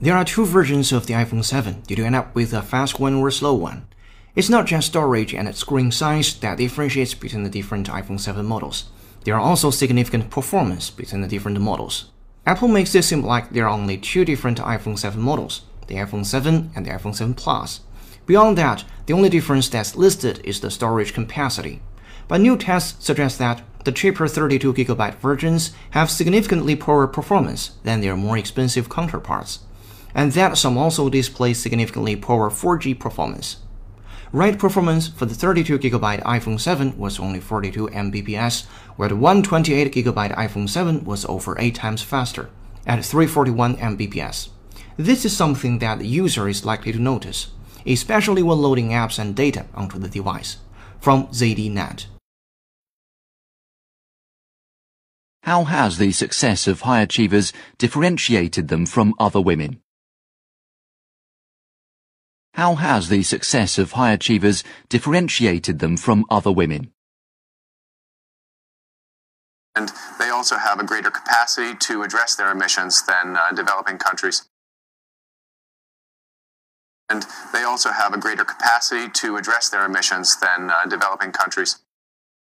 There are two versions of the iPhone 7. Did you end up with a fast one or a slow one? It's not just storage and screen size that differentiates between the different iPhone 7 models. There are also significant performance between the different models. Apple makes it seem like there are only two different iPhone 7 models, the iPhone 7 and the iPhone 7 Plus. Beyond that, the only difference that's listed is the storage capacity. But new tests suggest that the cheaper 32GB versions have significantly poorer performance than their more expensive counterparts, and that some also display significantly poorer 4G performance. Write performance for the 32GB iPhone 7 was only 42 Mbps, where the 128GB iPhone 7 was over 8 times faster, at 341 Mbps. This is something that the user is likely to notice, especially when loading apps and data onto the device. From ZDNet. How has the success of high achievers differentiated them from other women? How has the success of high achievers differentiated them from other women? And they also have a greater capacity to address their emissions than uh, developing countries. And they also have a greater capacity to address their emissions than uh, developing countries.